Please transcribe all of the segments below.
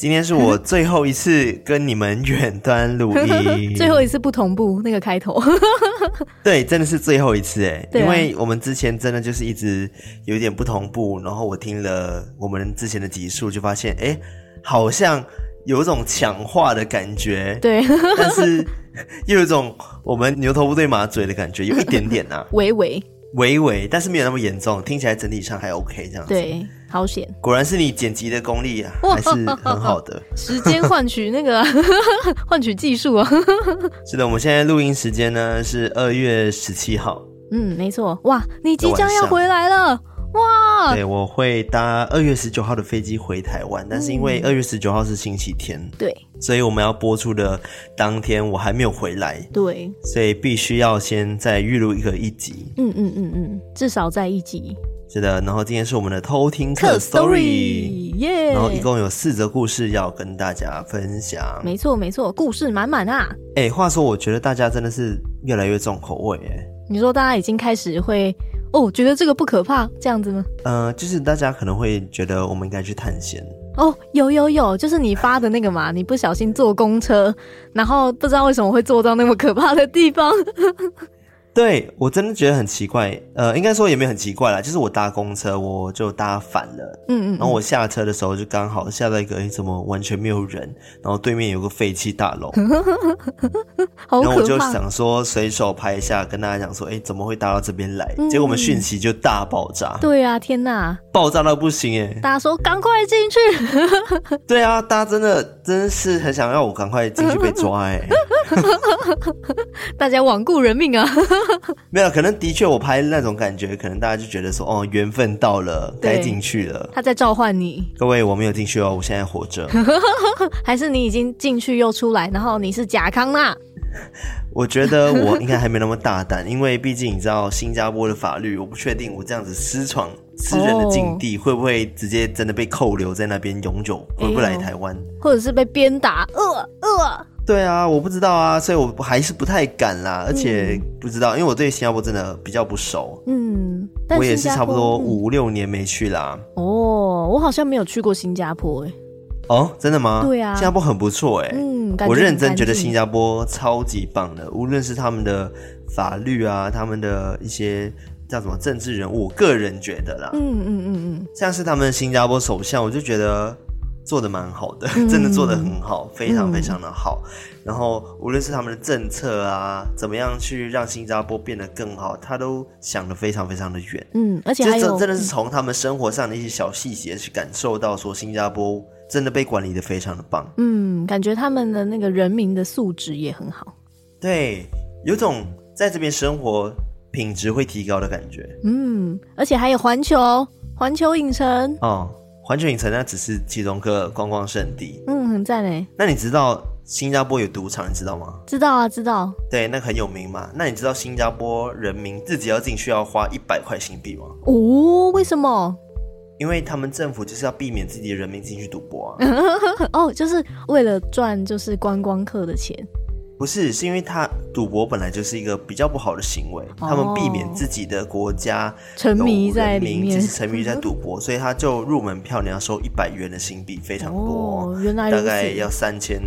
今天是我 最后一次跟你们远端录音，最后一次不同步那个开头，对，真的是最后一次哎，因为我们之前真的就是一直有点不同步，然后我听了我们之前的集数，就发现哎，好像有一种强化的感觉，对，但是又有一种我们牛头不对马嘴的感觉，有一点点啊，微微。微微，但是没有那么严重，听起来整体上还 OK 这样子。对，好险！果然是你剪辑的功力啊，还是很好的。时间换取那个 换取技术啊。是的，我们现在录音时间呢是二月十七号。嗯，没错。哇，你即将要回来了。哇！对，我会搭二月十九号的飞机回台湾，但是因为二月十九号是星期天，对，所以我们要播出的当天我还没有回来，对，所以必须要先再预录一个一集，嗯嗯嗯嗯，至少在一集。是的，然后今天是我们的偷听客 story，耶！然后一共有四则故事要跟大家分享，没错没错，故事满满啊！哎，话说我觉得大家真的是越来越重口味，哎，你说大家已经开始会。哦，觉得这个不可怕，这样子吗？呃，就是大家可能会觉得我们应该去探险。哦，有有有，就是你发的那个嘛，你不小心坐公车，然后不知道为什么会坐到那么可怕的地方。对，我真的觉得很奇怪，呃，应该说也没有很奇怪啦，就是我搭公车我就搭反了，嗯，嗯嗯，然后我下车的时候就刚好下到一个，哎，怎么完全没有人，然后对面有个废弃大楼，然后我就想说随手拍一下，跟大家讲说，哎，怎么会搭到这边来？嗯、结果我们讯息就大爆炸，对啊，天哪，爆炸到不行哎，大家说赶快进去，对啊，大家真的真的是很想要我赶快进去被抓哎，大家罔顾人命啊。没有，可能的确我拍那种感觉，可能大家就觉得说，哦，缘分到了，该进去了。他在召唤你。各位，我没有进去哦，我现在活着。还是你已经进去又出来，然后你是贾康纳？我觉得我应该还没那么大胆，因为毕竟你知道新加坡的法律，我不确定我这样子私闯私人的境地，会不会直接真的被扣留在那边永久，回不来台湾，或者是被鞭打？呃呃。对啊，我不知道啊，所以我还是不太敢啦，而且不知道，因为我对新加坡真的比较不熟。嗯，我也是差不多五六年没去啦。哦，我好像没有去过新加坡诶。哦，真的吗？对啊，新加坡很不错诶。嗯，我认真觉得新加坡超级棒的，无论是他们的法律啊，他们的一些叫什么政治人物，我个人觉得啦。嗯嗯嗯嗯，像是他们新加坡首相，我就觉得。做的蛮好的，真的做的很好，嗯、非常非常的好。嗯、然后无论是他们的政策啊，怎么样去让新加坡变得更好，他都想得非常非常的远。嗯，而且还有真的是从他们生活上的一些小细节去感受到，说新加坡真的被管理的非常的棒。嗯，感觉他们的那个人民的素质也很好。对，有种在这边生活品质会提高的感觉。嗯，而且还有环球环球影城哦。环球影城那只是其中一个观光圣地，嗯，很赞嘞。那你知道新加坡有赌场，你知道吗？知道啊，知道。对，那个很有名嘛。那你知道新加坡人民自己要进去要花一百块新币吗？哦，为什么？因为他们政府就是要避免自己的人民进去赌博啊。哦，就是为了赚就是观光客的钱。不是，是因为他赌博本来就是一个比较不好的行为，哦、他们避免自己的国家沉迷在里面，就是沉迷在赌博，所以他就入门票你要收一百元的新币，非常多，哦、原来大概要三千，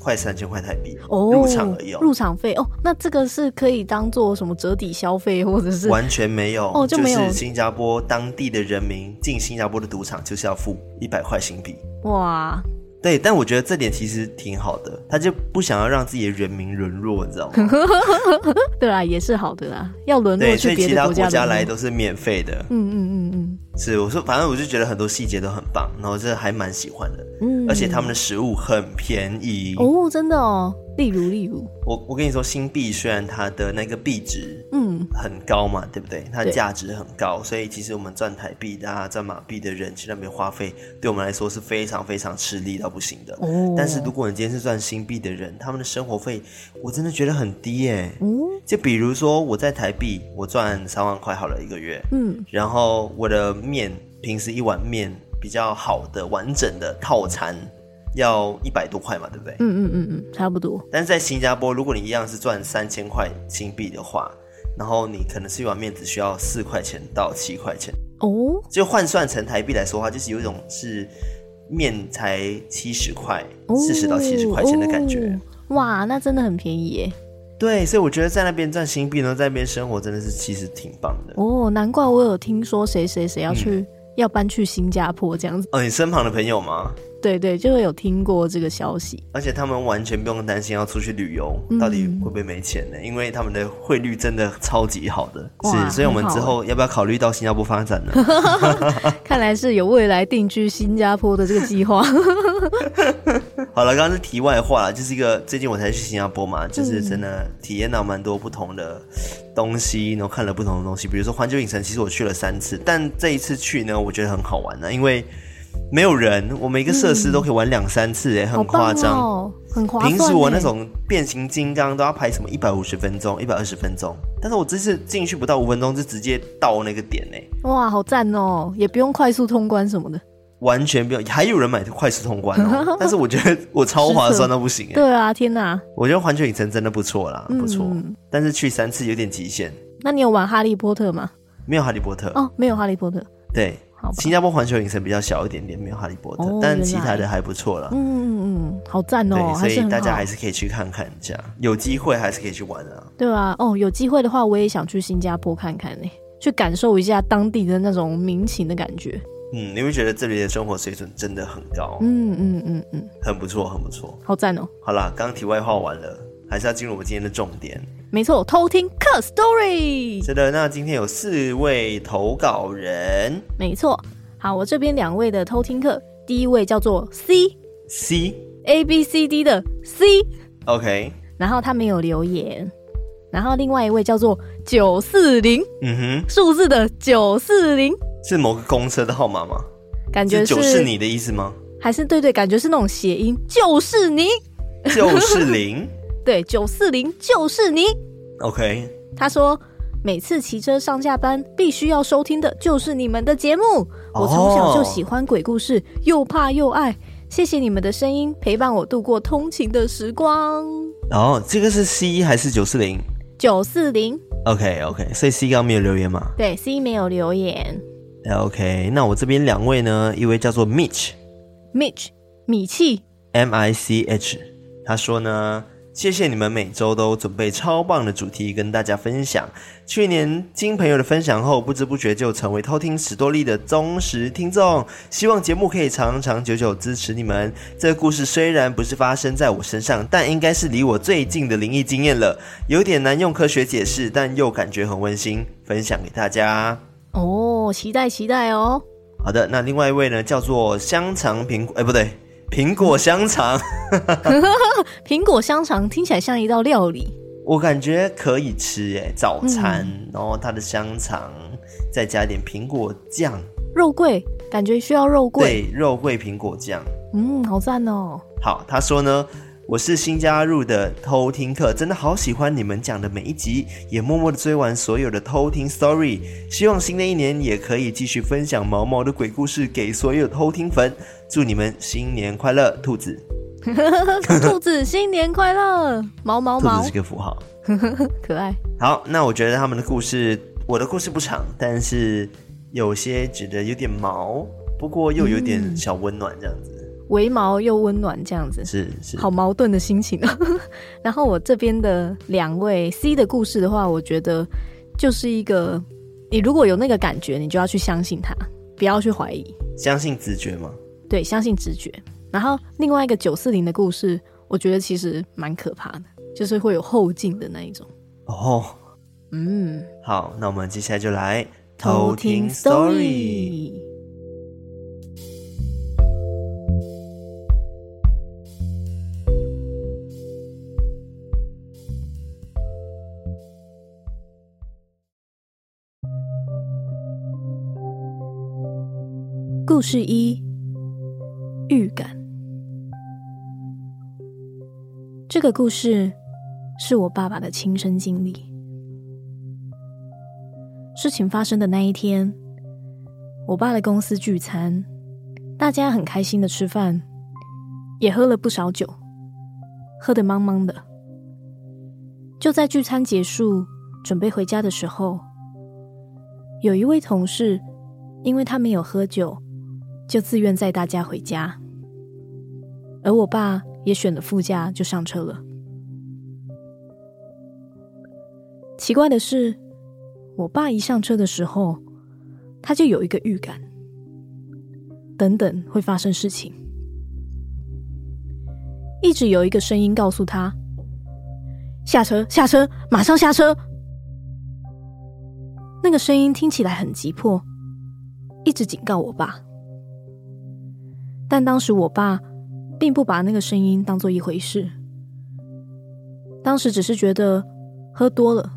快三千块台币哦，入场而已，入场费哦，那这个是可以当做什么折抵消费，或者是完全没有哦，就没有，就是新加坡当地的人民进新加坡的赌场就是要付一百块新币，哇。对，但我觉得这点其实挺好的，他就不想要让自己的人民沦落，你知道吗？对啊，也是好的啦，要沦落去别的国家，所以其他国家来都是免费的。嗯嗯嗯嗯，是我说，反正我就觉得很多细节都很棒，然后这还蛮喜欢的。嗯，而且他们的食物很便宜哦，真的哦。例如，例如，我我跟你说，新币虽然它的那个币值嗯很高嘛，嗯、对不对？它的价值很高，所以其实我们赚台币的、啊、赚马币的人去那边花费，对我们来说是非常非常吃力到不行的。哦。但是如果你今天是赚新币的人，他们的生活费我真的觉得很低耶。嗯。就比如说我在台币，我赚三万块好了一个月。嗯。然后我的面，平时一碗面比较好的完整的套餐。要一百多块嘛，对不对？嗯嗯嗯嗯，差不多。但是在新加坡，如果你一样是赚三千块新币的话，然后你可能是一碗面只需要四块钱到七块钱哦，就换算成台币来说的话，就是有一种是面才七十块，四十到七十块钱的感觉。哦。哇，那真的很便宜耶。对，所以我觉得在那边赚新币呢，在那边生活真的是其实挺棒的。哦，难怪我有听说谁谁谁要去，嗯、要搬去新加坡这样子。哦，你身旁的朋友吗？对对，就会有听过这个消息，而且他们完全不用担心要出去旅游，嗯、到底会不会没钱呢？因为他们的汇率真的超级好的，是，所以我们之后要不要考虑到新加坡发展呢？看来是有未来定居新加坡的这个计划。好了，刚刚是题外话了，就是一个最近我才去新加坡嘛，就是真的体验到蛮多不同的东西，然后看了不同的东西，比如说环球影城，其实我去了三次，但这一次去呢，我觉得很好玩呢，因为。没有人，我每个设施都可以玩两三次，哎、嗯，很夸张，哦、很夸张。平时我那种变形金刚都要排什么一百五十分钟、一百二十分钟，但是我这次进去不到五分钟就直接到那个点呢。哇，好赞哦，也不用快速通关什么的，完全不用。还有人买快速通关哦，但是我觉得我超划算到不行哎。对啊，天哪！我觉得环球影城真的不错啦，不错。嗯、但是去三次有点极限。那你有玩哈利波特吗？没有哈利波特哦，没有哈利波特。对。新加坡环球影城比较小一点点，没有哈利波特，哦、但其他的还不错了。嗯嗯嗯，好赞哦！对，所以大家还是可以去看看一下，有机会还是可以去玩啊。对啊，哦，有机会的话，我也想去新加坡看看呢，去感受一下当地的那种民情的感觉。嗯，你会觉得这里的生活水准真的很高。嗯嗯嗯嗯，很不错，很不错，好赞哦！好啦，刚刚题外话完了，还是要进入我们今天的重点。没错，偷听客 story。是的，那今天有四位投稿人。没错。好，我这边两位的偷听客，第一位叫做 C C A B C D 的 C，OK，然后他没有留言，然后另外一位叫做九四零，嗯哼，数字的九四零是某个公车的号码吗？感觉是就是你的意思吗？还是对对，感觉是那种谐音，就是你，就是零，对，九四零就是你，OK，他说。每次骑车上下班，必须要收听的就是你们的节目。我从小就喜欢鬼故事，又怕又爱。谢谢你们的声音陪伴我度过通勤的时光。哦，这个是 C 还是九四零？九四零。OK OK，所以 C 刚刚没有留言嘛？对，C 没有留言。OK，那我这边两位呢？一位叫做 Mitch，Mitch 米气，M I C H，他说呢。谢谢你们每周都准备超棒的主题跟大家分享。去年经朋友的分享后，不知不觉就成为偷听史多利的忠实听众。希望节目可以长长久久支持你们。这个故事虽然不是发生在我身上，但应该是离我最近的灵异经验了。有点难用科学解释，但又感觉很温馨，分享给大家。哦，期待期待哦。好的，那另外一位呢，叫做香肠苹果，哎，不对。苹果香肠，苹果香肠听起来像一道料理，我感觉可以吃耶，早餐，嗯、然后它的香肠再加点苹果酱，肉桂，感觉需要肉桂，对，肉桂苹果酱，嗯，好赞哦。好，他说呢。我是新加入的偷听客，真的好喜欢你们讲的每一集，也默默的追完所有的偷听 story。希望新的一年也可以继续分享毛毛的鬼故事给所有偷听粉。祝你们新年快乐，兔子！兔子新年快乐，毛毛毛，兔子是个符号，可爱。好，那我觉得他们的故事，我的故事不长，但是有些觉得有点毛，不过又有点小温暖这样子。嗯微毛又温暖，这样子是是，好矛盾的心情啊。然后我这边的两位 C 的故事的话，我觉得就是一个，你如果有那个感觉，你就要去相信他，不要去怀疑。相信直觉吗？对，相信直觉。然后另外一个九四零的故事，我觉得其实蛮可怕的，就是会有后劲的那一种。哦，嗯，好，那我们接下来就来偷听 story。故事一：个故事是我爸爸的亲身经历。事情发生的那一天，我爸的公司聚餐，大家很开心的吃饭，也喝了不少酒，喝得茫茫的。就在聚餐结束，准备回家的时候，有一位同事，因为他没有喝酒，就自愿载大家回家，而我爸也选了副驾就上车了。奇怪的是，我爸一上车的时候，他就有一个预感，等等会发生事情，一直有一个声音告诉他：下车，下车，马上下车。那个声音听起来很急迫，一直警告我爸。但当时我爸并不把那个声音当做一回事，当时只是觉得喝多了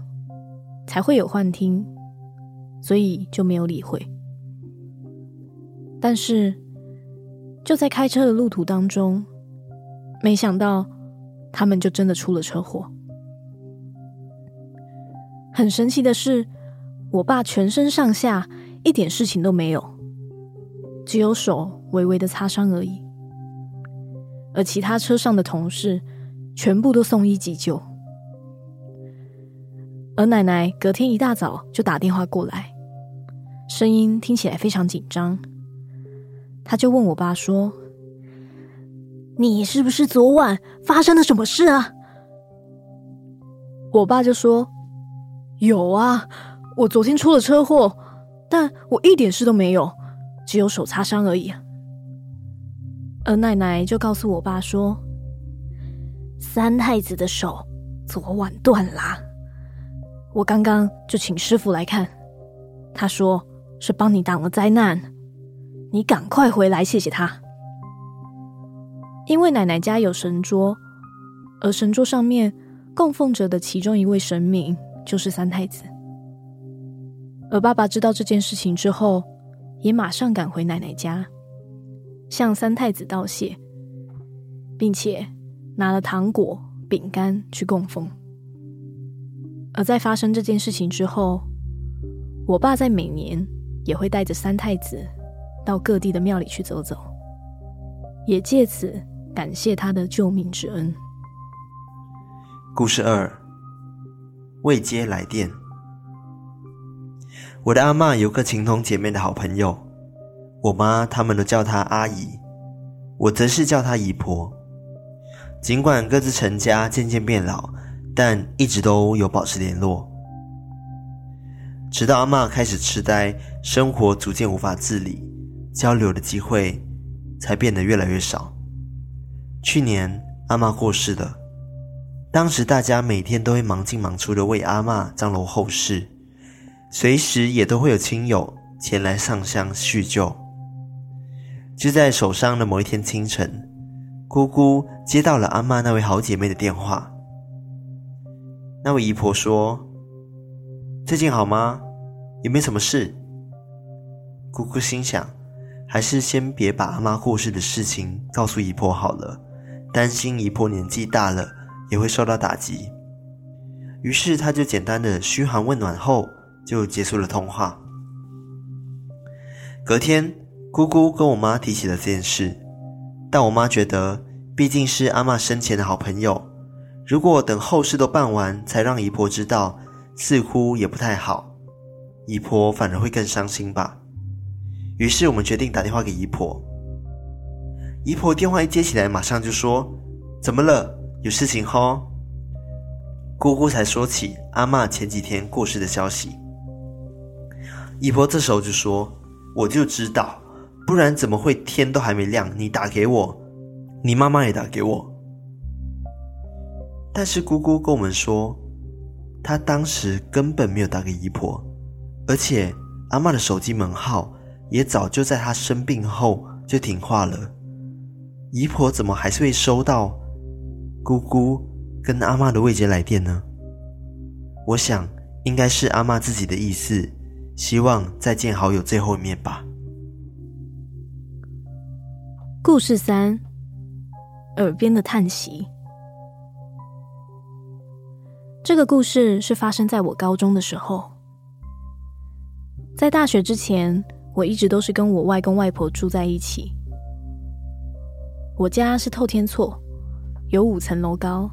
才会有幻听，所以就没有理会。但是就在开车的路途当中，没想到他们就真的出了车祸。很神奇的是，我爸全身上下一点事情都没有，只有手微微的擦伤而已。而其他车上的同事全部都送医急救，而奶奶隔天一大早就打电话过来，声音听起来非常紧张。她就问我爸说：“你是不是昨晚发生了什么事啊？”我爸就说：“有啊。”我昨天出了车祸，但我一点事都没有，只有手擦伤而已。而奶奶就告诉我爸说：“三太子的手昨晚断啦，我刚刚就请师傅来看，他说是帮你挡了灾难，你赶快回来谢谢他。因为奶奶家有神桌，而神桌上面供奉着的其中一位神明就是三太子。”而爸爸知道这件事情之后，也马上赶回奶奶家，向三太子道谢，并且拿了糖果、饼干去供奉。而在发生这件事情之后，我爸在每年也会带着三太子到各地的庙里去走走，也借此感谢他的救命之恩。故事二：未接来电。我的阿嬷有个情同姐妹的好朋友，我妈他们都叫她阿姨，我则是叫她姨婆。尽管各自成家，渐渐变老，但一直都有保持联络。直到阿嬷开始痴呆，生活逐渐无法自理，交流的机会才变得越来越少。去年阿嬷过世了，当时大家每天都会忙进忙出的为阿嬷张罗后事。随时也都会有亲友前来上香叙旧。就在手上的某一天清晨，姑姑接到了阿嬷那位好姐妹的电话。那位姨婆说：“最近好吗？有没有什么事？”姑姑心想，还是先别把阿嬷过世的事情告诉姨婆好了，担心姨婆年纪大了也会受到打击。于是，她就简单的嘘寒问暖后。就结束了通话。隔天，姑姑跟我妈提起了这件事，但我妈觉得毕竟是阿嬷生前的好朋友，如果等后事都办完才让姨婆知道，似乎也不太好，姨婆反而会更伤心吧。于是我们决定打电话给姨婆。姨婆电话一接起来，马上就说：“怎么了？有事情吼？”姑姑才说起阿嬷前几天过世的消息。姨婆这时候就说：“我就知道，不然怎么会天都还没亮，你打给我，你妈妈也打给我。”但是姑姑跟我们说，她当时根本没有打给姨婆，而且阿嬷的手机门号也早就在她生病后就停话了。姨婆怎么还是会收到姑姑跟阿嬷的未接来电呢？我想应该是阿嬷自己的意思。希望再见好友最后一面吧。故事三：耳边的叹息。这个故事是发生在我高中的时候。在大学之前，我一直都是跟我外公外婆住在一起。我家是透天厝，有五层楼高，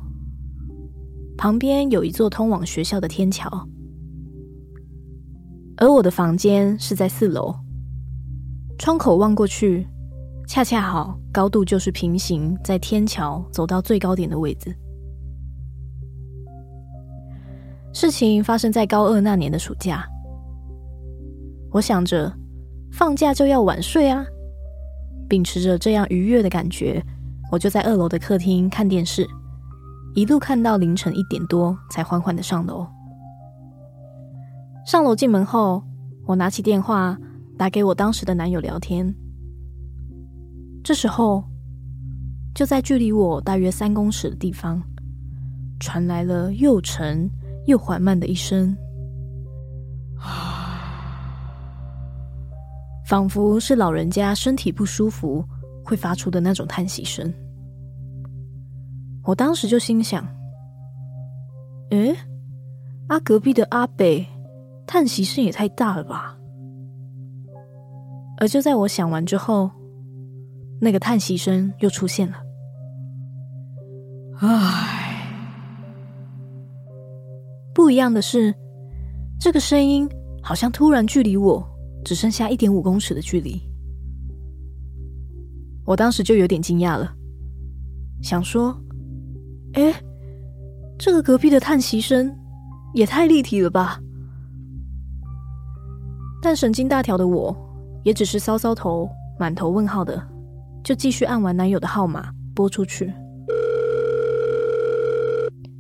旁边有一座通往学校的天桥，而我的房间是在四楼，窗口望过去，恰恰好高度就是平行在天桥走到最高点的位置。事情发生在高二那年的暑假，我想着放假就要晚睡啊。秉持着这样愉悦的感觉，我就在二楼的客厅看电视，一路看到凌晨一点多，才缓缓的上楼。上楼进门后，我拿起电话打给我当时的男友聊天。这时候，就在距离我大约三公尺的地方，传来了又沉又缓慢的一声。仿佛是老人家身体不舒服会发出的那种叹息声。我当时就心想：“诶，阿隔壁的阿北叹息声也太大了吧？”而就在我想完之后，那个叹息声又出现了。唉，不一样的是，这个声音好像突然距离我。只剩下一点五公尺的距离，我当时就有点惊讶了，想说：“哎，这个隔壁的叹息声也太立体了吧？”但神经大条的我，也只是搔搔头，满头问号的，就继续按完男友的号码拨出去。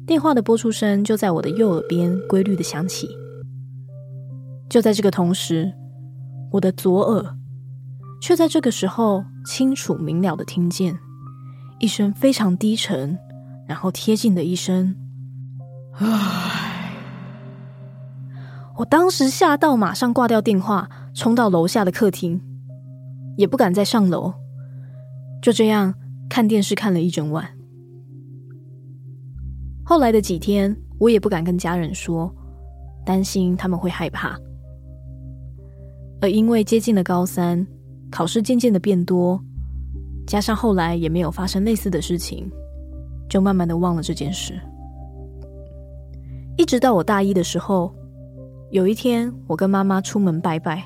电话的拨出声就在我的右耳边规律的响起。就在这个同时。我的左耳却在这个时候清楚明了的听见一声非常低沉，然后贴近的一声“唉”。我当时吓到，马上挂掉电话，冲到楼下的客厅，也不敢再上楼，就这样看电视看了一整晚。后来的几天，我也不敢跟家人说，担心他们会害怕。而因为接近了高三，考试渐渐的变多，加上后来也没有发生类似的事情，就慢慢的忘了这件事。一直到我大一的时候，有一天我跟妈妈出门拜拜，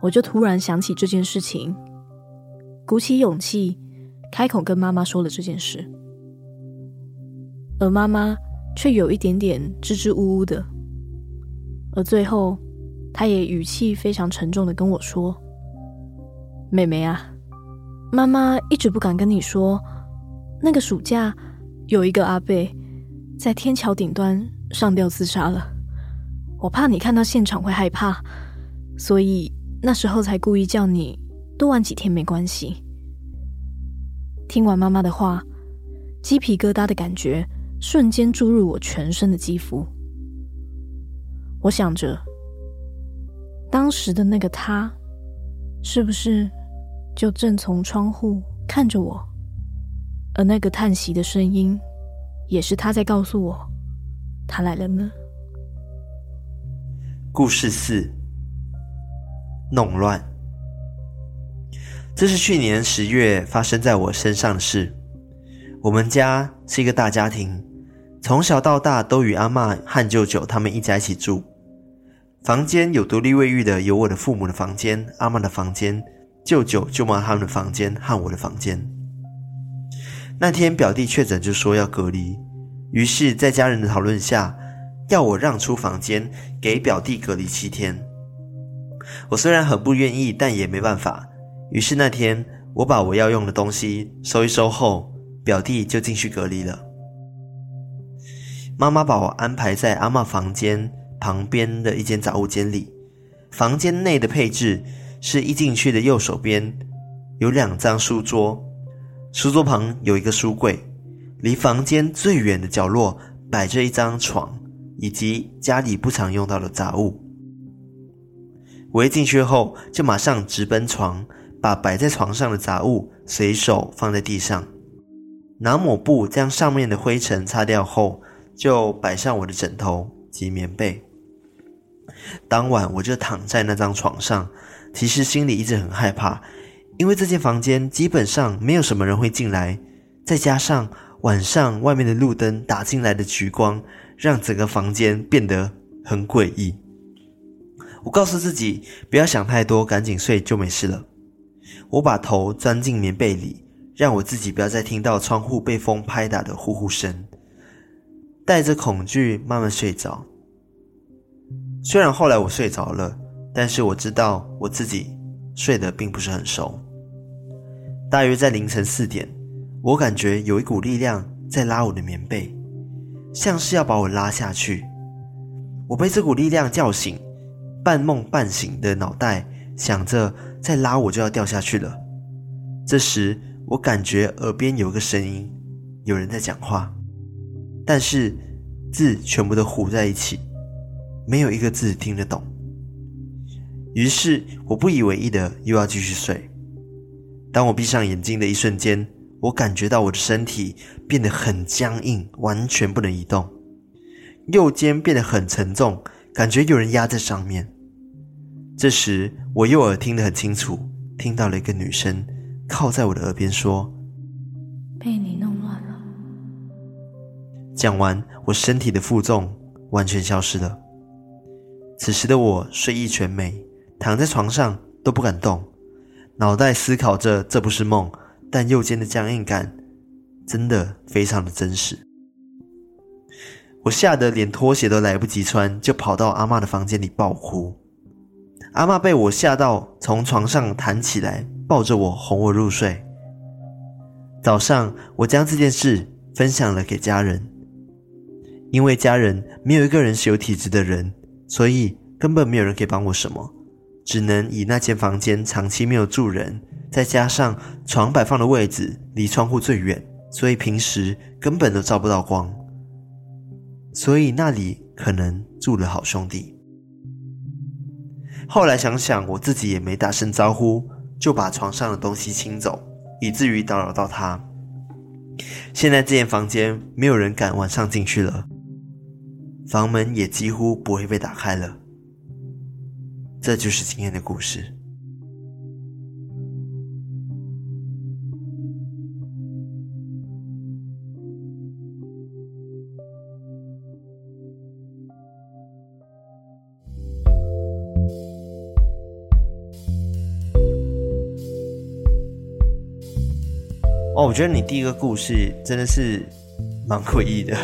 我就突然想起这件事情，鼓起勇气开口跟妈妈说了这件事，而妈妈却有一点点支支吾吾的，而最后。他也语气非常沉重的跟我说：“妹妹啊，妈妈一直不敢跟你说，那个暑假有一个阿贝在天桥顶端上吊自杀了。我怕你看到现场会害怕，所以那时候才故意叫你多玩几天没关系。”听完妈妈的话，鸡皮疙瘩的感觉瞬间注入我全身的肌肤。我想着。当时的那个他，是不是就正从窗户看着我？而那个叹息的声音，也是他在告诉我，他来了呢？故事四：弄乱。这是去年十月发生在我身上的事。我们家是一个大家庭，从小到大都与阿嬷和舅舅他们一家一起住。房间有独立卫浴的，有我的父母的房间、阿嬷的房间、舅舅舅妈他们的房间和我的房间。那天表弟确诊，就说要隔离，于是，在家人的讨论下，要我让出房间给表弟隔离七天。我虽然很不愿意，但也没办法。于是那天，我把我要用的东西收一收后，表弟就进去隔离了。妈妈把我安排在阿嬷房间。旁边的一间杂物间里，房间内的配置是一进去的右手边有两张书桌，书桌旁有一个书柜，离房间最远的角落摆着一张床，以及家里不常用到的杂物。我一进去后就马上直奔床，把摆在床上的杂物随手放在地上，拿抹布将上面的灰尘擦掉后，就摆上我的枕头及棉被。当晚我就躺在那张床上，其实心里一直很害怕，因为这间房间基本上没有什么人会进来，再加上晚上外面的路灯打进来的橘光，让整个房间变得很诡异。我告诉自己不要想太多，赶紧睡就没事了。我把头钻进棉被里，让我自己不要再听到窗户被风拍打的呼呼声，带着恐惧慢慢睡着。虽然后来我睡着了，但是我知道我自己睡得并不是很熟。大约在凌晨四点，我感觉有一股力量在拉我的棉被，像是要把我拉下去。我被这股力量叫醒，半梦半醒的脑袋想着再拉我就要掉下去了。这时我感觉耳边有个声音，有人在讲话，但是字全部都糊在一起。没有一个字听得懂，于是我不以为意的又要继续睡。当我闭上眼睛的一瞬间，我感觉到我的身体变得很僵硬，完全不能移动。右肩变得很沉重，感觉有人压在上面。这时我右耳听得很清楚，听到了一个女生靠在我的耳边说：“被你弄乱了。”讲完，我身体的负重完全消失了。此时的我睡意全没，躺在床上都不敢动，脑袋思考着这不是梦，但右肩的僵硬感真的非常的真实。我吓得连拖鞋都来不及穿，就跑到阿嬷的房间里暴哭。阿嬷被我吓到，从床上弹起来，抱着我哄我入睡。早上，我将这件事分享了给家人，因为家人没有一个人是有体质的人。所以根本没有人可以帮我什么，只能以那间房间长期没有住人，再加上床摆放的位置离窗户最远，所以平时根本都照不到光。所以那里可能住了好兄弟。后来想想，我自己也没打声招呼，就把床上的东西清走，以至于打扰到他。现在这间房间没有人敢晚上进去了。房门也几乎不会被打开了。这就是今天的故事。哦，我觉得你第一个故事真的是蛮诡异的。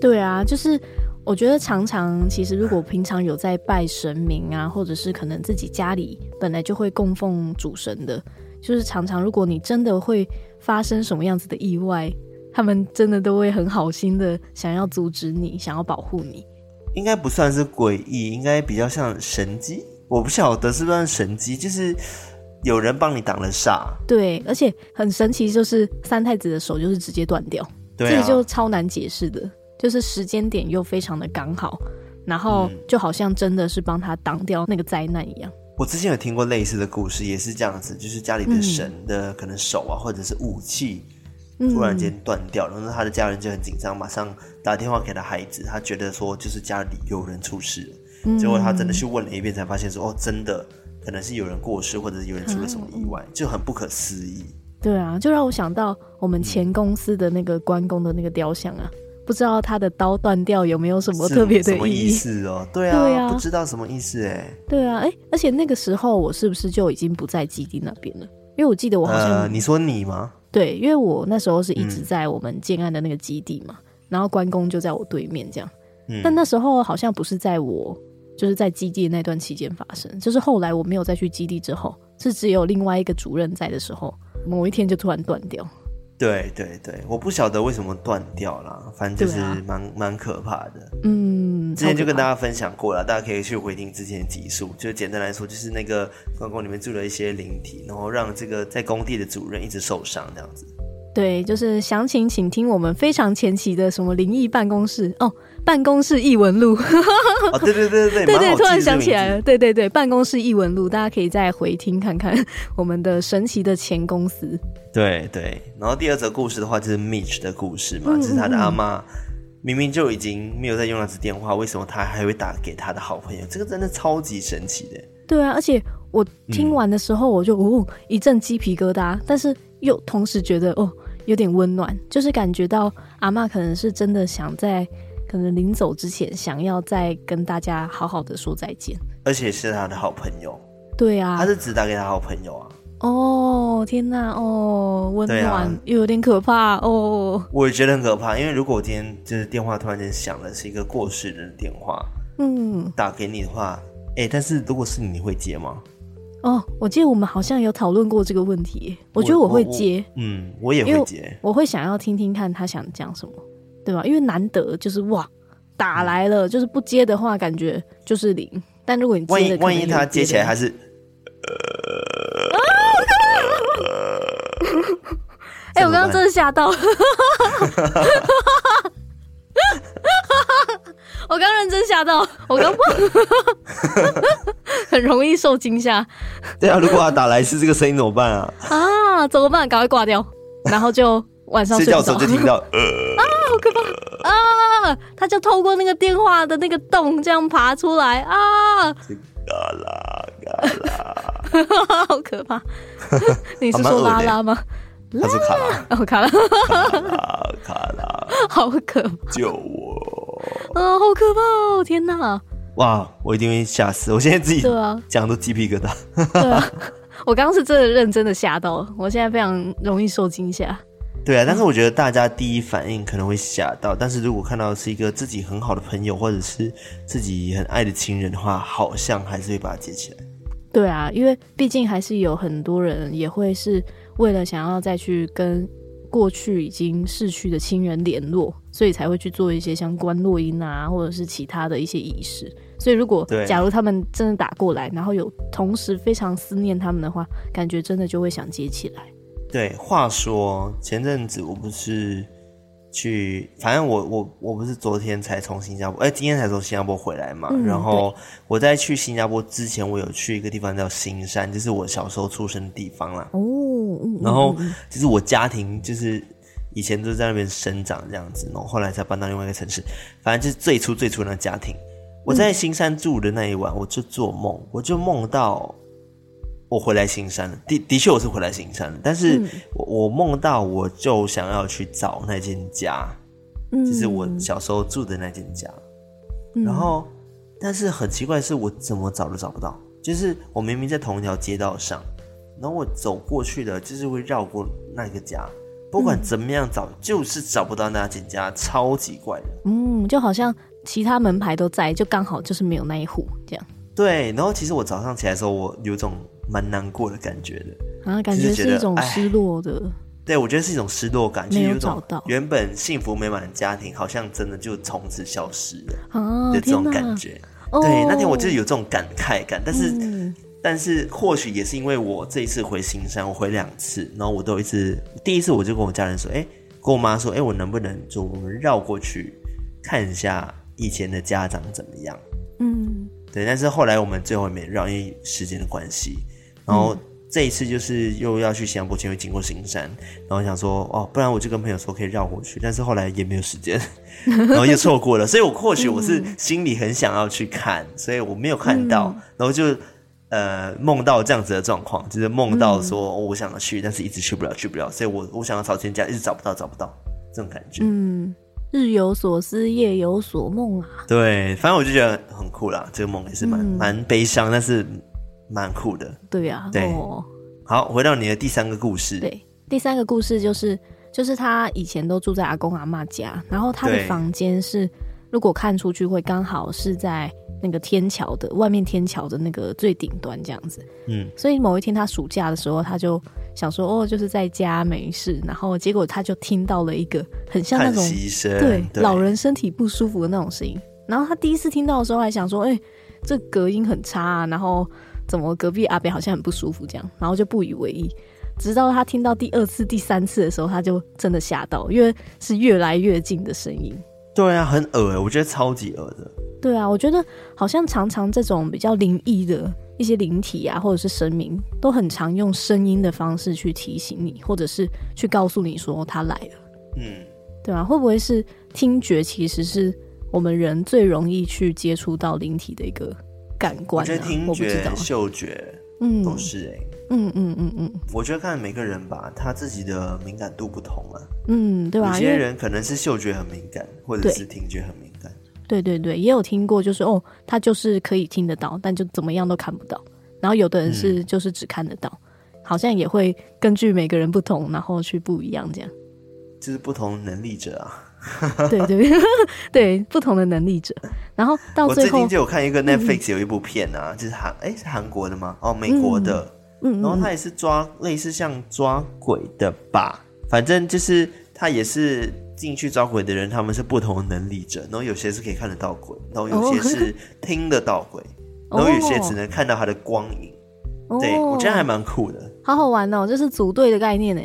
对啊，就是。我觉得常常，其实如果平常有在拜神明啊，或者是可能自己家里本来就会供奉主神的，就是常常如果你真的会发生什么样子的意外，他们真的都会很好心的想要阻止你，想要保护你。应该不算是诡异，应该比较像神机。我不晓得是不是神机，就是有人帮你挡了煞。对，而且很神奇，就是三太子的手就是直接断掉，对啊，这个就超难解释的。就是时间点又非常的刚好，然后就好像真的是帮他挡掉那个灾难一样。我之前有听过类似的故事，也是这样子，就是家里的神的可能手啊，或者是武器突然间断掉，然后他的家人就很紧张，马上打电话给他孩子，他觉得说就是家里有人出事了，结果他真的去问了一遍，才发现说哦，真的可能是有人过世，或者是有人出了什么意外，就很不可思议。对啊，就让我想到我们前公司的那个关公的那个雕像啊。不知道他的刀断掉有没有什么特别的意思哦？对啊，对啊，不知道什么意思哎。对啊，哎，而且那个时候我是不是就已经不在基地那边了？因为我记得我好像……呃，你说你吗？对，因为我那时候是一直在我们建案的那个基地嘛，嗯、然后关公就在我对面这样。嗯，但那时候好像不是在我就是在基地的那段期间发生，就是后来我没有再去基地之后，是只有另外一个主任在的时候，某一天就突然断掉。对对对，我不晓得为什么断掉了，反正就是蛮蛮、啊、可怕的。嗯，之前就跟大家分享过了，大家可以去回听之前的集数。就简单来说，就是那个关公里面住了一些灵体，然后让这个在工地的主任一直受伤这样子。对，就是详情请听我们非常前期的什么灵异办公室哦，办公室异闻录。哦，对对对对对对，突然想起来了，对对对，办公室异闻录，大家可以再回听看看我们的神奇的前公司。对对，然后第二则故事的话就是 Mitch 的故事嘛，就、嗯、是他的阿妈明明就已经没有在用那只电话，为什么他还会打给他的好朋友？这个真的超级神奇的。对啊，而且我听完的时候，我就、嗯、哦一阵鸡皮疙瘩，但是又同时觉得哦。有点温暖，就是感觉到阿妈可能是真的想在可能临走之前，想要再跟大家好好的说再见，而且是他的好朋友。对啊，他是只打给他好朋友啊。哦，天哪，哦，温暖、啊、又有点可怕哦。我也觉得很可怕，因为如果我今天就是电话突然间响了，是一个过世人的电话，嗯，打给你的话，哎、欸，但是如果是你，你会接吗？哦，我记得我们好像有讨论过这个问题。我觉得我会接，嗯，我也会接。我会想要听听看他想讲什么，对吧？因为难得就是哇，打来了，就是不接的话，感觉就是零。但如果你接万一万一他接起来还是，呃，哎，我刚刚真的吓到，我刚认真吓到，我刚。很容易受惊吓。对啊，如果他打来是这个声音怎么办啊？啊，怎么办？赶快挂掉，然后就晚上睡觉的时候就听到，啊，好可怕啊！他就透过那个电话的那个洞这样爬出来啊！嘎啦嘎啦，好可怕！你是说拉拉吗？他是卡拉，哦，卡拉，卡拉，好可怕！救我！啊，好可怕哦！天哪！哇！我一定会吓死！我现在自己讲都鸡皮疙瘩。对啊，我刚刚是真的认真的吓到了，我现在非常容易受惊吓。对啊，但是我觉得大家第一反应可能会吓到，但是如果看到是一个自己很好的朋友或者是自己很爱的亲人的话，好像还是会把它接起来。对啊，因为毕竟还是有很多人也会是为了想要再去跟过去已经逝去的亲人联络。所以才会去做一些相关录音啊，或者是其他的一些仪式。所以如果假如他们真的打过来，然后有同时非常思念他们的话，感觉真的就会想接起来。对，话说前阵子我不是去，反正我我我不是昨天才从新加坡，哎、欸，今天才从新加坡回来嘛。嗯、然后我在去新加坡之前，我有去一个地方叫新山，就是我小时候出生的地方啦。哦，然后就是我家庭就是。以前都在那边生长这样子，然后后来才搬到另外一个城市。反正就是最初最初的那家庭。我在新山住的那一晚，我就做梦，我就梦到我回来新山了。的的确我是回来新山了，但是我我梦到我就想要去找那间家，就是我小时候住的那间家。然后，但是很奇怪的是，我怎么找都找不到。就是我明明在同一条街道上，然后我走过去的，就是会绕过那个家。不管怎么样找，就是找不到那间家，超级怪的。嗯，就好像其他门牌都在，就刚好就是没有那一户这样。对，然后其实我早上起来的时候，我有种蛮难过的感觉的。啊，感觉是一种失落的。对，我觉得是一种失落感，没有找到原本幸福美满的家庭，好像真的就从此消失了。啊，的这种感觉。对，那天我就有这种感慨感，但是。嗯但是或许也是因为我这一次回新山，我回两次，然后我都一直第一次我就跟我家人说，哎、欸，跟我妈说，哎、欸，我能不能就我们绕过去看一下以前的家长怎么样？嗯，对。但是后来我们最后也没绕，因为时间的关系。然后这一次就是又要去新加坡前会经过新山，然后想说，哦，不然我就跟朋友说可以绕过去，但是后来也没有时间，然后又错过了。所以我或许我是心里很想要去看，所以我没有看到，然后就。呃，梦到这样子的状况，就是梦到说、嗯哦、我想要去，但是一直去不了，去不了，所以我我想要找天家，一直找不到，找不到这种感觉。嗯，日有所思，夜有所梦啊。对，反正我就觉得很酷啦，这个梦也是蛮蛮、嗯、悲伤，但是蛮酷的。对呀、啊，对。哦、好，回到你的第三个故事。对，第三个故事就是就是他以前都住在阿公阿妈家，然后他的房间是如果看出去会刚好是在。那个天桥的外面，天桥的那个最顶端这样子，嗯，所以某一天他暑假的时候，他就想说，哦，就是在家没事，然后结果他就听到了一个很像那种对，对老人身体不舒服的那种声音，然后他第一次听到的时候还想说，哎、欸，这隔音很差啊，然后怎么隔壁阿伯好像很不舒服这样，然后就不以为意，直到他听到第二次、第三次的时候，他就真的吓到，因为是越来越近的声音。对啊，很恶诶，我觉得超级恶的。对啊，我觉得好像常常这种比较灵异的一些灵体啊，或者是神明，都很常用声音的方式去提醒你，或者是去告诉你说他来了。嗯，对啊，会不会是听觉其实是我们人最容易去接触到灵体的一个感官啊？我觉得听觉、嗅觉，嗯，都是哎。嗯嗯嗯嗯，我觉得看每个人吧，他自己的敏感度不同啊。嗯，对吧？有些人可能是嗅觉很敏感，或者是听觉很敏感。对对对，也有听过，就是哦，他就是可以听得到，但就怎么样都看不到。然后有的人是就是只看得到，嗯、好像也会根据每个人不同，然后去不一样这样。就是不同能力者啊。对对 对，不同的能力者。然后到最后，我最近就有看一个 Netflix 有一部片啊，嗯、就是韩哎是韩国的吗？哦，美国的。嗯嗯，然后他也是抓类似像抓鬼的吧，反正就是他也是进去抓鬼的人，他们是不同的能力者。然后有些是可以看得到鬼，然后有些是听得到鬼，然后有些只能看到他的光影。对，我觉得还蛮酷的，好好玩哦，这是组队的概念呢。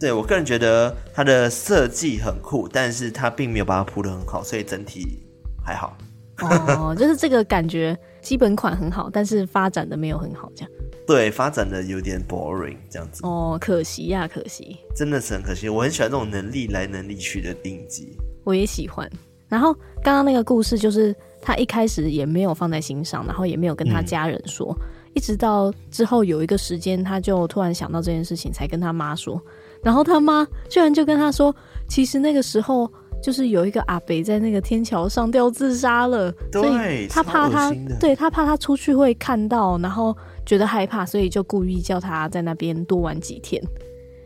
对，我个人觉得它的设计很酷，但是它并没有把它铺的很好，所以整体还好。哦，就是这个感觉，基本款很好，但是发展的没有很好，这样。对，发展的有点 boring 这样子哦，可惜呀、啊，可惜，真的是很可惜。我很喜欢这种能力来能力去的顶级，我也喜欢。然后刚刚那个故事就是他一开始也没有放在心上，然后也没有跟他家人说，嗯、一直到之后有一个时间，他就突然想到这件事情，才跟他妈说。然后他妈居然就跟他说，其实那个时候就是有一个阿北在那个天桥上吊自杀了，对所以他怕他，对他怕他出去会看到，然后。觉得害怕，所以就故意叫他在那边多玩几天，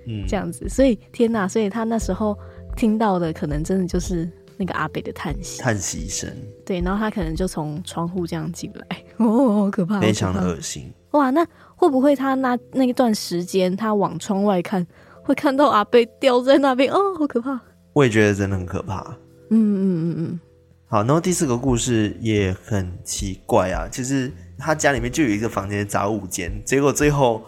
嗯，这样子。所以天哪，所以他那时候听到的可能真的就是那个阿北的叹息，叹息声。对，然后他可能就从窗户这样进来，哦，好可怕，非常的恶心。哇，那会不会他那那一段时间他往窗外看，会看到阿贝吊在那边？哦，好可怕。我也觉得真的很可怕。嗯嗯嗯嗯。好，然后第四个故事也很奇怪啊，就是。他家里面就有一个房间的杂物间，结果最后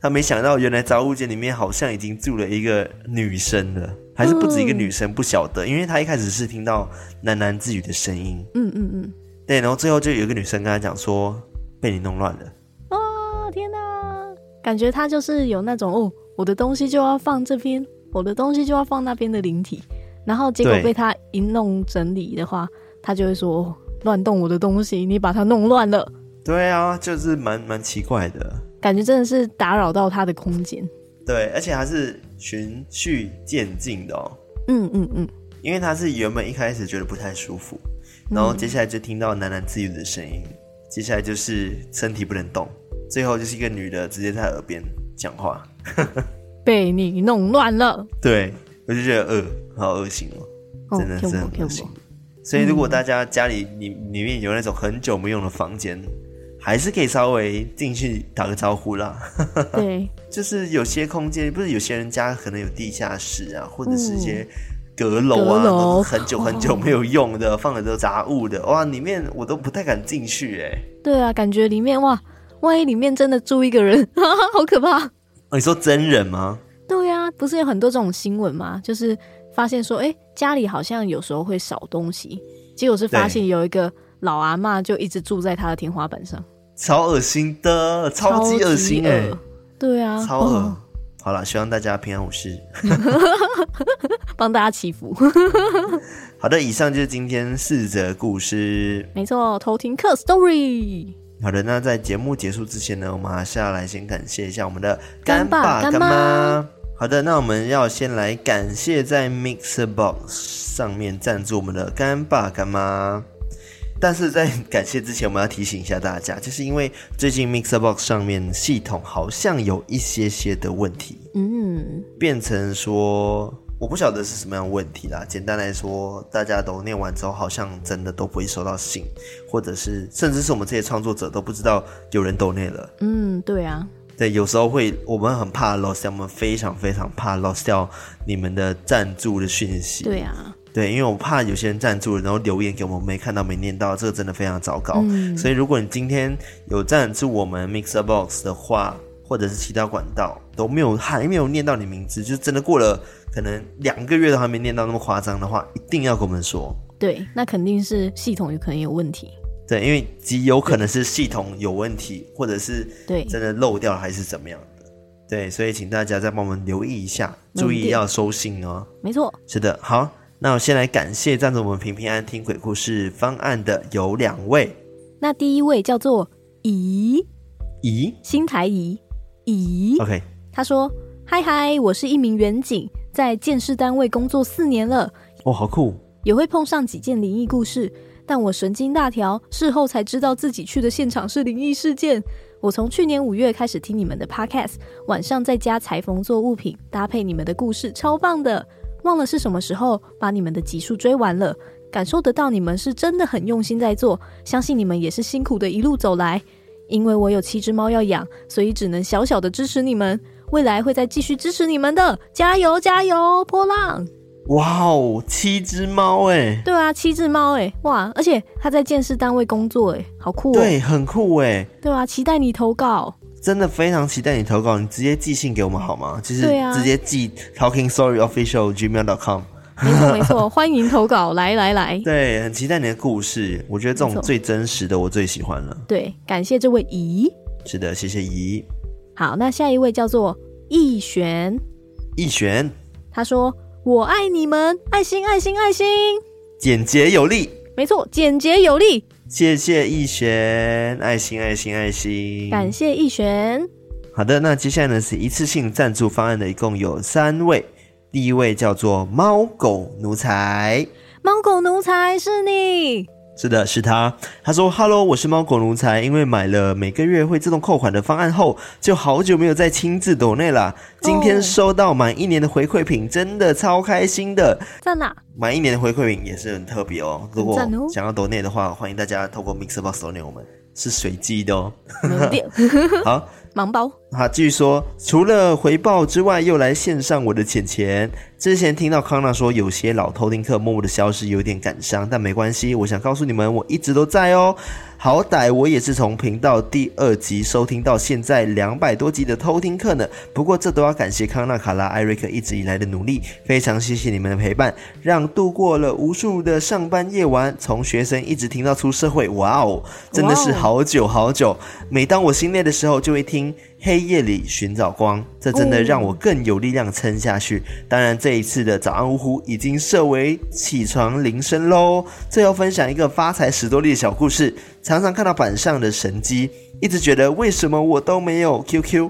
他没想到，原来杂物间里面好像已经住了一个女生了，还是不止一个女生，不晓得，因为他一开始是听到喃喃自语的声音，嗯嗯嗯，对，然后最后就有一个女生跟他讲说，被你弄乱了，哦天哪，感觉他就是有那种哦，我的东西就要放这边，我的东西就要放那边的灵体，然后结果被他一弄整理的话，他就会说乱动我的东西，你把它弄乱了。对啊，就是蛮蛮奇怪的，感觉真的是打扰到他的空间。对，而且还是循序渐进的哦。嗯嗯嗯，因为他是原本一开始觉得不太舒服，然后接下来就听到喃喃自语的声音，嗯、接下来就是身体不能动，最后就是一个女的直接在耳边讲话，被你弄乱了。对，我就觉得呃，好恶心哦，真的是很恶心。所以如果大家家里里里面有那种很久没用的房间，还是可以稍微进去打个招呼啦。对，就是有些空间，不是有些人家可能有地下室啊，或者是一些阁楼啊，很久很久没有用的，哦、放了都杂物的，哇，里面我都不太敢进去哎。对啊，感觉里面哇，万一里面真的住一个人，哈哈，好可怕。哦，你说真人吗？对啊，不是有很多这种新闻吗？就是发现说，哎，家里好像有时候会少东西，结果是发现有一个老阿妈就一直住在他的天花板上。超恶心的，超级恶心哎、欸！对啊，超恶。哦、好了，希望大家平安无事，帮大家祈福。好的，以上就是今天四则故事。没错，偷听客 story。好的，那在节目结束之前呢，我们还是要来先感谢一下我们的干爸干妈。好的，那我们要先来感谢在 MixerBox 上面赞助我们的干爸干妈。但是在感谢之前，我们要提醒一下大家，就是因为最近 MixerBox 上面系统好像有一些些的问题，嗯，变成说我不晓得是什么样的问题啦。简单来说，大家都念完之后，好像真的都不会收到信，或者是甚至是我们这些创作者都不知道有人 donate 了。嗯，对啊，对，有时候会我们很怕 lost 掉，我们非常非常怕 lost 掉你们的赞助的讯息。对啊。对，因为我怕有些人赞助了，然后留言给我们没看到、没念到，这个真的非常糟糕。嗯、所以如果你今天有赞助我们 Mixer Box 的话，或者是其他管道都没有还没有念到你名字，就真的过了可能两个月都还没念到那么夸张的话，一定要跟我们说。对，那肯定是系统有可能有问题。对，因为极有可能是系统有问题，或者是对真的漏掉了还是怎么样的。对，所以请大家再帮我们留意一下，注意要收信哦。没错，是的。好，那我先来感谢赞助我们平平安听鬼故事方案的有两位。那第一位叫做怡怡，新台怡怡。OK，他说：“嗨嗨，我是一名远警，在建设单位工作四年了。哦，好酷，也会碰上几件灵异故事。”但我神经大条，事后才知道自己去的现场是灵异事件。我从去年五月开始听你们的 podcast，晚上在家裁缝做物品，搭配你们的故事，超棒的。忘了是什么时候把你们的集数追完了，感受得到你们是真的很用心在做，相信你们也是辛苦的一路走来。因为我有七只猫要养，所以只能小小的支持你们，未来会再继续支持你们的，加油加油，波浪！哇哦，七只猫哎！对啊，七只猫哎！哇，而且他在建设单位工作哎，好酷哦！对，很酷哎！对啊，期待你投稿，真的非常期待你投稿。你直接寄信给我们好吗？就是直接寄 Talking Story Official Gmail dot com。没错没错，欢迎投稿，来来来！对，很期待你的故事。我觉得这种最真实的，我最喜欢了。对，感谢这位姨。是的，谢谢姨。好，那下一位叫做易璇。易璇，他说。我爱你们，爱心爱心爱心，简洁有力，没错，简洁有力。谢谢易璇，爱心爱心爱心，感谢易璇。好的，那接下来呢是一次性赞助方案的，一共有三位。第一位叫做猫狗奴才，猫狗奴才是你。是的，是他。他说：“Hello，我是猫狗奴才。因为买了每个月会自动扣款的方案后，就好久没有再亲自抖内了。今天收到满一年的回馈品，真的超开心的。在哪？满一年的回馈品也是很特别哦。如果想要抖内的话，欢迎大家透过 MixerBox 抖内我们，是随机的哦。好。”盲包，好，继续说，除了回报之外，又来献上我的钱钱。之前听到康纳说有些老偷听客默默的消失，有点感伤，但没关系，我想告诉你们，我一直都在哦。好歹我也是从频道第二集收听到现在两百多集的偷听课呢。不过这都要感谢康纳、卡拉、艾瑞克一直以来的努力，非常谢谢你们的陪伴，让度过了无数的上班夜晚，从学生一直听到出社会。哇哦，真的是好久好久。每当我心累的时候，就会听。黑夜里寻找光，这真的让我更有力量撑下去。当然，这一次的早安呜呼已经设为起床铃声喽。最后分享一个发财史多利的小故事。常常看到板上的神机，一直觉得为什么我都没有 QQ，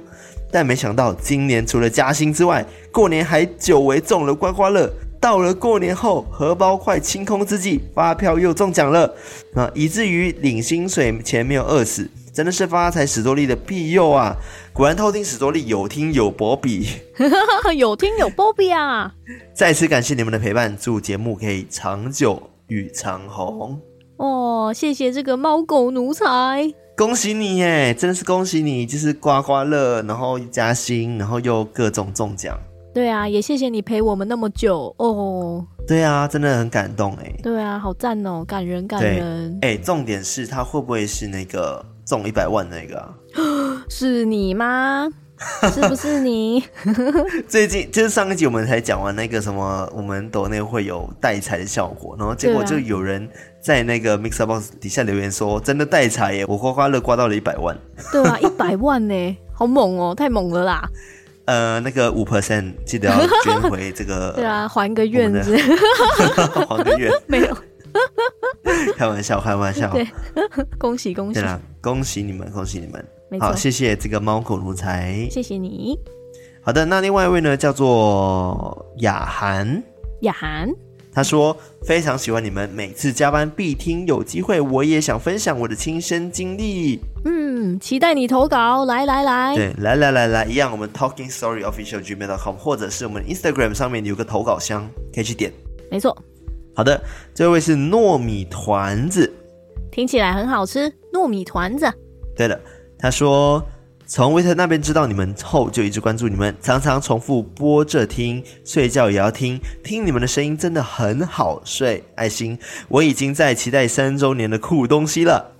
但没想到今年除了加薪之外，过年还久违中了刮刮乐。到了过年后，荷包快清空之际，发票又中奖了啊！以至于领薪水前没有饿死。真的是发财史多利的庇佑啊！果然偷听史多利有听有波比，有听有波比啊！再次感谢你们的陪伴，祝节目可以长久与长红哦！谢谢这个猫狗奴才，恭喜你耶！真的是恭喜你，就是刮刮乐，然后加薪，然后又各种中奖。对啊，也谢谢你陪我们那么久哦。对啊，真的很感动哎。对啊，好赞哦，感人感人。哎，重点是他会不会是那个？中一百万那个、啊、是你吗？是不是你？最近就是上一集我们才讲完那个什么，我们抖内会有带财的效果，然后结果就有人在那个 Mixer Box 底下留言说，真的带财耶！我刮刮乐刮到了一百万。对啊，一百万呢，好猛哦，太猛了啦！呃，那个五 percent 记得要捐回这个。对啊，还个愿子，还个愿没有。开玩笑，开玩笑。对，恭喜恭喜！啦，恭喜你们，恭喜你们。好，谢谢这个猫狗奴才，谢谢你。好的，那另外一位呢，叫做雅涵。雅涵，他说非常喜欢你们，每次加班必听，有机会我也想分享我的亲身经历。嗯，期待你投稿，来来来，对，来来来来，一样，我们 Talking Story Official Gmail dot com，或者是我们 Instagram 上面有个投稿箱，可以去点。没错。好的，这位是糯米团子，听起来很好吃。糯米团子，对了，他说从维特那边知道你们后，就一直关注你们，常常重复播着听，睡觉也要听，听你们的声音真的很好睡。爱心，我已经在期待三周年的酷东西了。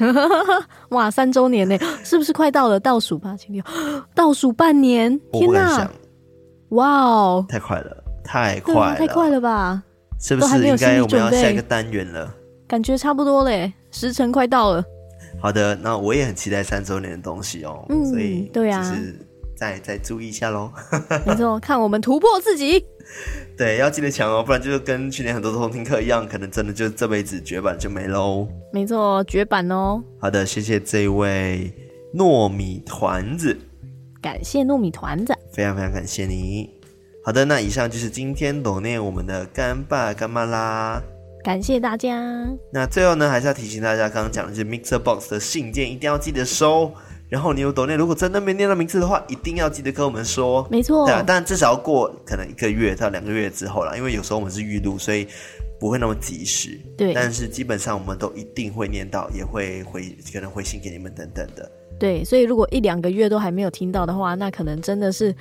哇，三周年呢，是不是快到了？倒数八千六，倒数半年，天哪！哇哦，太快了，太快了，太快了吧？是不是应该我们要下一个单元了？感觉差不多嘞，时辰快到了。好的，那我也很期待三周年的东西哦。嗯，所以对呀，就是再再注意一下喽。没错，看我们突破自己。对，要记得抢哦，不然就是跟去年很多偷听课一样，可能真的就这辈子绝版就没喽。没错，绝版哦。好的，谢谢这位糯米团子，感谢糯米团子，非常非常感谢你。好的，那以上就是今天抖内我们的干爸干妈啦，感谢大家。那最后呢，还是要提醒大家，刚刚讲的是 Mixer Box 的信件一定要记得收。然后你有抖内，如果真的没念到名字的话，一定要记得跟我们说。没错，对啊，但至少要过可能一个月到两个月之后啦，因为有时候我们是预录，所以不会那么及时。对，但是基本上我们都一定会念到，也会回可能回信给你们等等的。对，所以如果一两个月都还没有听到的话，那可能真的是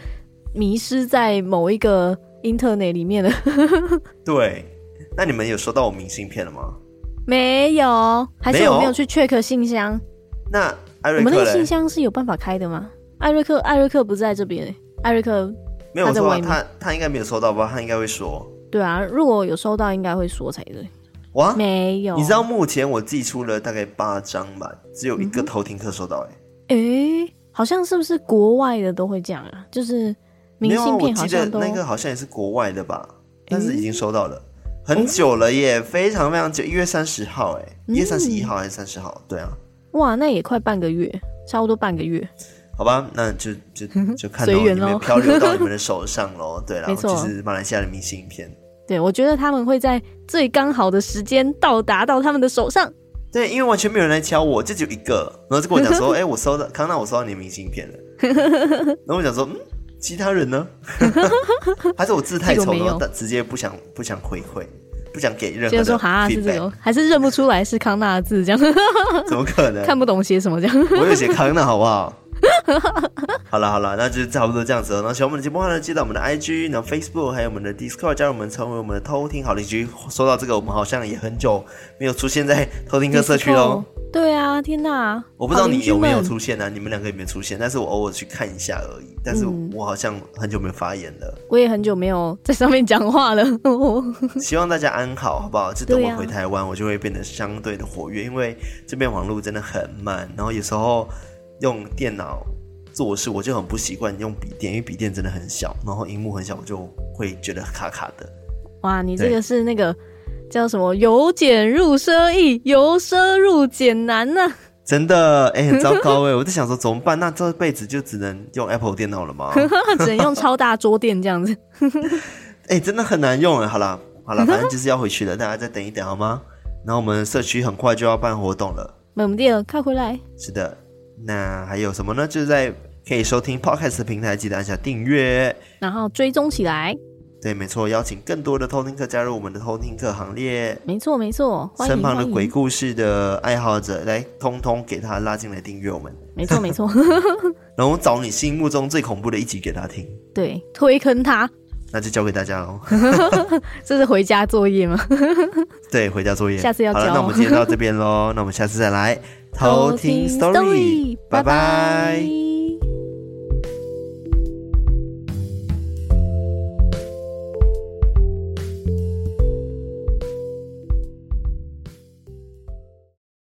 迷失在某一个 internet 里面了。对，那你们有收到我明信片了吗？没有，还是我没有去 check 信箱？那艾瑞克。我们那个信箱是有办法开的吗？艾瑞克，艾瑞克不在这边。艾瑞克没有说，他他，他应该没有收到吧？他应该会说。对啊，如果有收到，应该会说才对。哇，没有。你知道目前我寄出了大概八张吧，只有一个偷听客收到哎、欸。哎、嗯，好像是不是国外的都会这样啊？就是明信片好像都那个好像也是国外的吧？但是已经收到了，欸、很久了耶，非常非常久，一月三十号哎，一月三十一号还是三十号？对啊。哇，那也快半个月，差不多半个月。好吧，那就就就看到你们漂流到你们的手上喽。对了，没错，就是马来西亚的明信片。对，我觉得他们会在最刚好的时间到达到他们的手上。对，因为完全没有人来敲我，就只有一个，然后就跟我讲说：“ 哎、欸，我收到康纳，我收到你的明信片了。”然后我想说：“嗯，其他人呢？还是我字太丑了，但直接不想不想回馈。”不想给任何的，就说哈是这种，还是认不出来是康纳的字这样？怎么可能？看不懂写什么这样？我有写康纳好不好？好了好了，那就差不多这样子了。然后喜欢我们的节目的话呢，记得我们的 IG，然后 Facebook，还有我们的 Discord，加入我们成为我们的偷听好邻居。说到这个，我们好像也很久没有出现在偷听客社区喽。对啊，天哪！我不知道你有没有出现呢、啊？你们两个有没有出现？但是我偶尔去看一下而已。但是我好像很久没有发言了。嗯、我也很久没有在上面讲话了。希望大家安好，好不好？就等我回台湾，啊、我就会变得相对的活跃，因为这边网络真的很慢。然后有时候用电脑做事，我就很不习惯用笔电，因为笔电真的很小，然后荧幕很小，我就会觉得卡卡的。哇，你这个是那个。叫什么？由俭入奢易，由奢入俭难呐、啊！真的，哎、欸，很糟糕哎！我在想说怎么办？那这辈子就只能用 Apple 电脑了吗？只能用超大桌垫这样子。哎、欸，真的很难用哎！好了好了，反正就是要回去了，大家再等一等好吗？然后我们社区很快就要办活动了，猛地快回来！是的，那还有什么呢？就是在可以收听 Podcast 的平台，记得按下订阅，然后追踪起来。对，没错，邀请更多的偷听客加入我们的偷听客行列。没错，没错，身旁的鬼故事的爱好者来，通通给他拉进来订阅我们。没错，没错。然后找你心目中最恐怖的一集给他听。对，推坑他。那就交给大家喽。这是回家作业吗？对，回家作业。下次要交。好了，那我们今天到这边喽。那我们下次再来偷听 story，拜拜。